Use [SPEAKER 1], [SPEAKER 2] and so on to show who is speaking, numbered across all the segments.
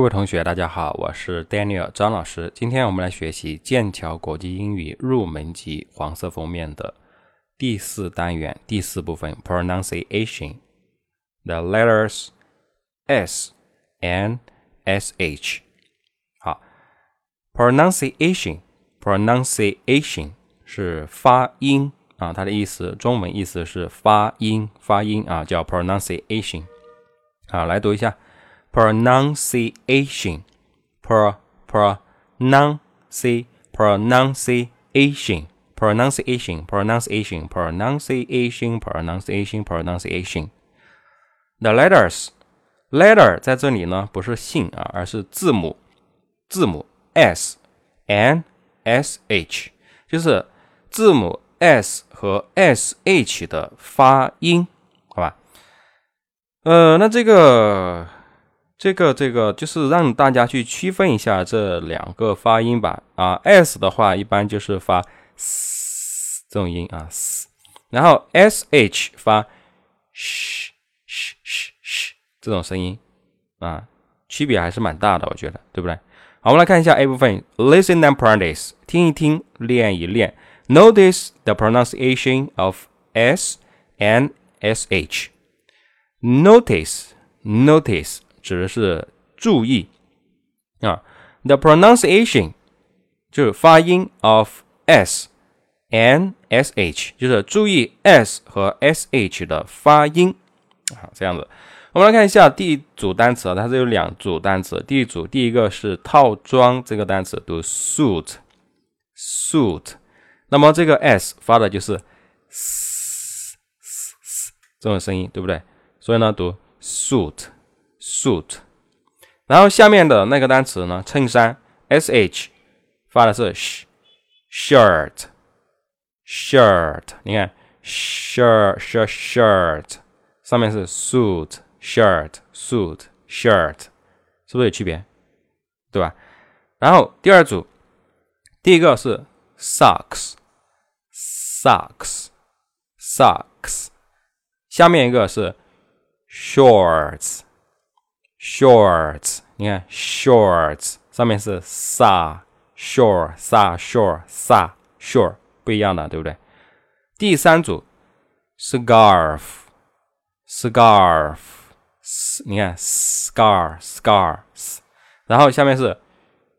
[SPEAKER 1] 各位同学，大家好，我是 Daniel 张老师。今天我们来学习剑桥国际英语入门级黄色封面的第四单元第四部分 pronunciation。The letters S and sh。好，pronunciation，pronunciation 是发音啊，它的意思中文意思是发音，发音啊，叫 pronunciation。好，来读一下。pronunciation pro pronunci pronunciation pronunciation pronunciation pronunciation pronunciation pronunciation the letters letter 在这里呢不是姓啊，而是字母字母 s n s h，就是字母 s 和 s h 的发音，好吧？呃，那这个。 这个这个就是让大家去区分一下这两个发音吧。啊，s 的话一般就是发 s 这种音啊，s，然后 sh 发 sh sh sh sh 这种声音啊，区别还是蛮大的，我觉得，对不对？好，我们来看一下 A 部分，listen and practice，听一听，练一练。Notice the pronunciation of s and sh。Notice，notice。指的是注意啊，the pronunciation 就是发音 of s n s h，就是注意 s 和 sh 的发音啊，这样子。我们来看一下第一组单词啊，它是有两组单词。第一组第一个是套装这个单词，读 suit，suit。那么这个 s 发的就是 s 这种声音，对不对？所以呢，读 suit。suit，然后下面的那个单词呢？衬衫，sh 发的是 shirt，shirt，你看 shirt shirt shirt，上面是 suit shirt suit shirt，是不是有区别？对吧？然后第二组，第一个是 socks socks socks，下面一个是 shorts。 Shorts，你看，shorts 上面是 sa，short，sa，short，sa，short 不一样的，对不对？第三组，scarf，scarf，你看，scar，scars，然后下面是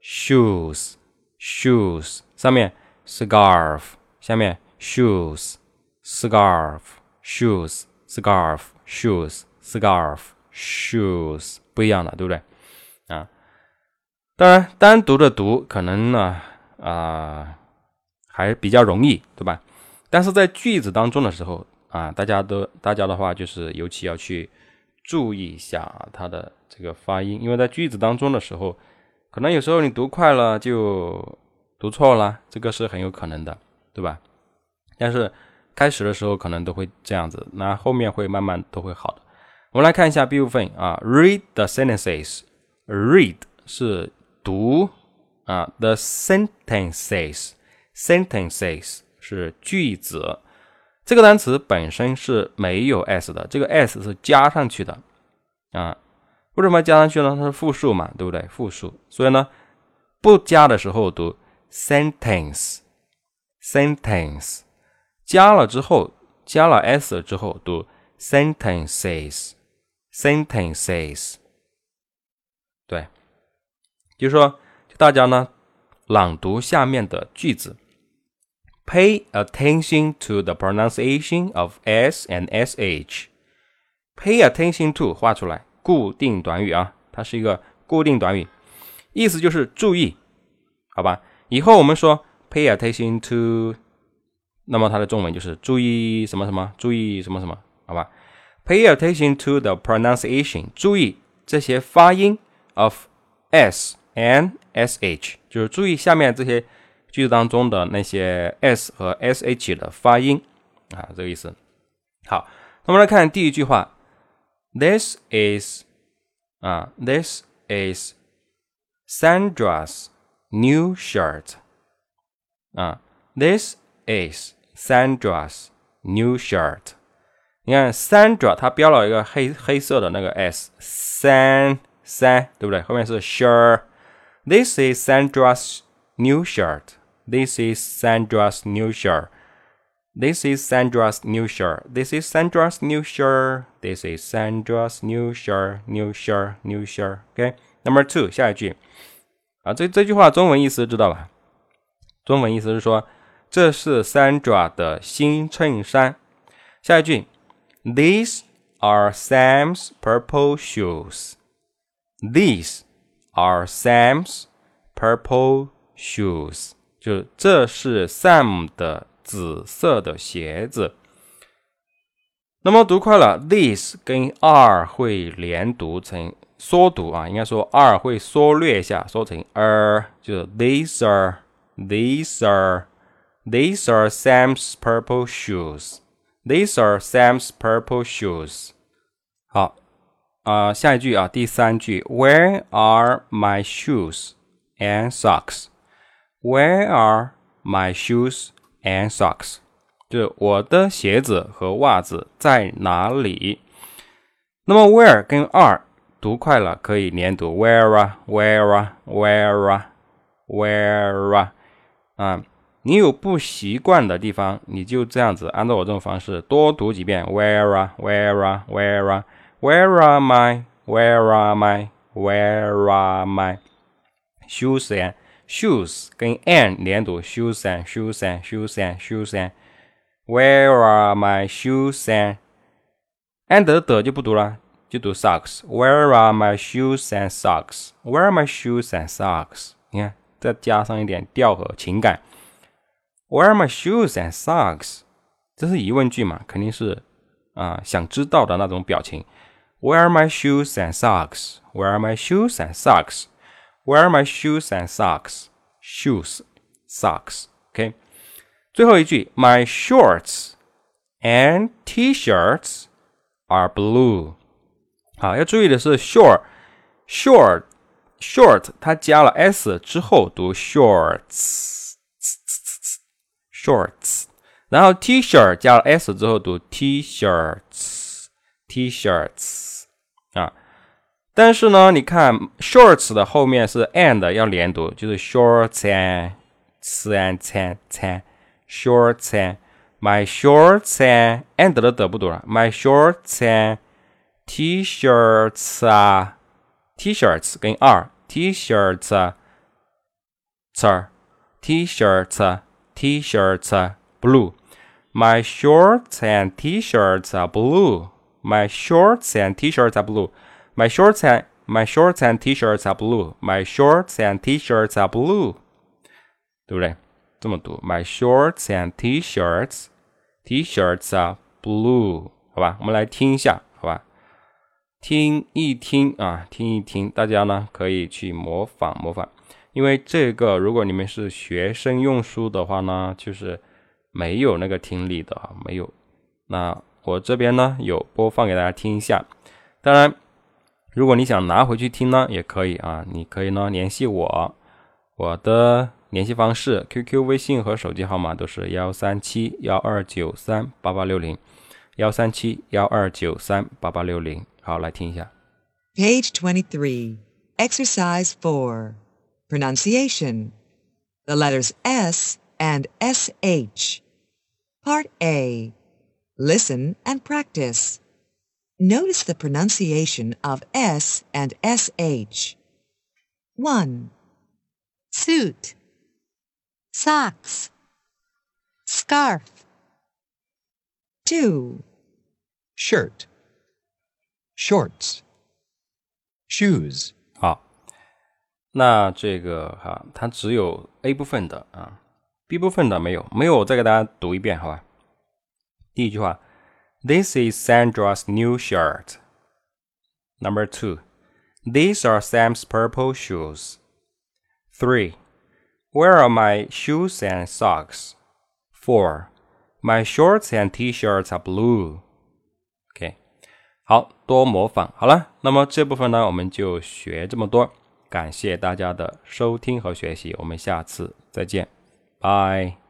[SPEAKER 1] shoes，shoes 上面 scarf，下面 shoes。不一样的，对不对？啊，当然，单独的读可能呢，啊，还比较容易，对吧？但是在句子当中的时候，啊，大家都大家的话，就是尤其要去注意一下它的这个发音，因为在句子当中的时候，可能有时候你读快了就读错了，这个是很有可能的，对吧？但是开始的时候可能都会这样子，那后面会慢慢都会好的。我们来看一下 B 部分啊，read the sentences。read 是读啊，the sentences，sentences 是句子。这个单词本身是没有 s 的，这个 s 是加上去的啊。为什么要加上去呢？它是复数嘛，对不对？复数，所以呢，不加的时候读 sentence，sentence，加了之后，加了 s 之后读 sentences。sentences，对，就是说，大家呢朗读下面的句子，pay attention to the pronunciation of s and sh。pay attention to 画出来，固定短语啊，它是一个固定短语，意思就是注意，好吧？以后我们说 pay attention to，那么它的中文就是注意什么什么，注意什么什么，好吧 ？Pay attention to the pronunciation，注意这些发音 of s and sh，就是注意下面这些句子当中的那些 s 和 sh 的发音啊，这个意思。好，那我们来看第一句话，This is 啊，This is Sandra's new shirt 啊，This is Sandra's new shirt。 你看，Sandra 它标了一个黑黑色的那个 s，San 三，对不对？后面是 shirt。This is Sandra's new shirt. This is Sandra's new shirt. This is Sandra's new shirt. This is Sandra's new shirt. This is Sandra's new shirt. New shirt. New shirt. OK. Number two，下一句啊，这这句话中文意思知道吧？中文意思是说，这是 Sandra 的新衬衫。下一句 ，These are Sam's purple shoes. These are Sam's purple shoes. 就这是 Sam 的紫色的鞋子。那么读快了，this 跟 are 会连读成缩读啊，应该说 are 会缩略一下，说成 are，就是 these are，these are，these are Sam's purple shoes。 These are Sam's purple shoes。好，啊，下一句啊，第三句，Where are my shoes and socks? Where are my shoes and socks? 就是我的鞋子和袜子在哪里？那么 where 跟 are 读快了可以连读，where 啊，where 啊，where 啊，where 啊，啊。 你有不习惯的地方，你就这样子按照我这种方式多读几遍。Where are, where are, where are, where are my, where are my, where are my shoes and shoes 跟 and 连读，shoes and shoes and shoes and shoes and where are my shoes and and 的的就不读了，就读 socks。Where are my shoes and socks? Where are my shoes and socks? 你看，再加上一点调和情感。Where are my shoes and socks？这是疑问句嘛？肯定是啊，想知道的那种表情。Where are my shoes and socks? Where are my shoes and socks? Where are my shoes and socks? Shoes, socks. OK，最后一句，My shorts and t-shirts are blue。好，要注意的是，short, short, short，它加了 s 之后读 shorts。 shorts，然后 T-shirt 加了 s 之后读 T-shirts，T-shirts 啊。但是呢，你看 shorts 的后面是 and 要连读，就是 shorts and 吃 and 餐餐 shorts and my shorts and and 的得不读了，my shorts and T-shirts 啊，T-shirts 跟 r T-shirts 啊，T-shirts。T-shirts are blue. My shorts and T-shirts are blue. My shorts and T-shirts are blue. My shorts and my shorts and T-shirts are blue. My shorts and T-shirts are blue，对不对？这么读，My shorts and T-shirts T-shirts are blue，好吧？我们来听一下，好吧？听一听啊，听一听，大家呢可以去模仿模仿。 因为这个，如果你们是学生用书的话呢，就是没有那个听力的啊，没有。那我这边呢有播放给大家听一下。当然，如果你想拿回去听呢，也可以啊，你可以呢联系我，我的联系方式，QQ、微信和手机号码都是幺三七幺二九三八八六零，幺三七幺二九三八八六零。好，来听一下。
[SPEAKER 2] Page twenty three, exercise four. Pronunciation. The letters S and SH. Part A. Listen and practice. Notice the pronunciation of S and SH. 1. Suit. Socks. Scarf. 2.
[SPEAKER 3] Shirt. Shorts. Shoes.
[SPEAKER 1] 那这个哈，它只有 A 部分的啊，B 部分的没有，没有，我再给大家读一遍，好吧？第一句话，This is Sandra's new shirt. Number two, these are Sam's purple shoes. Three, where are my shoes and socks? Four, my shorts and t-shirts are blue. OK，好多模仿，好了，那么这部分呢，我们就学这么多。 感谢大家的收听和学习，我们下次再见，拜。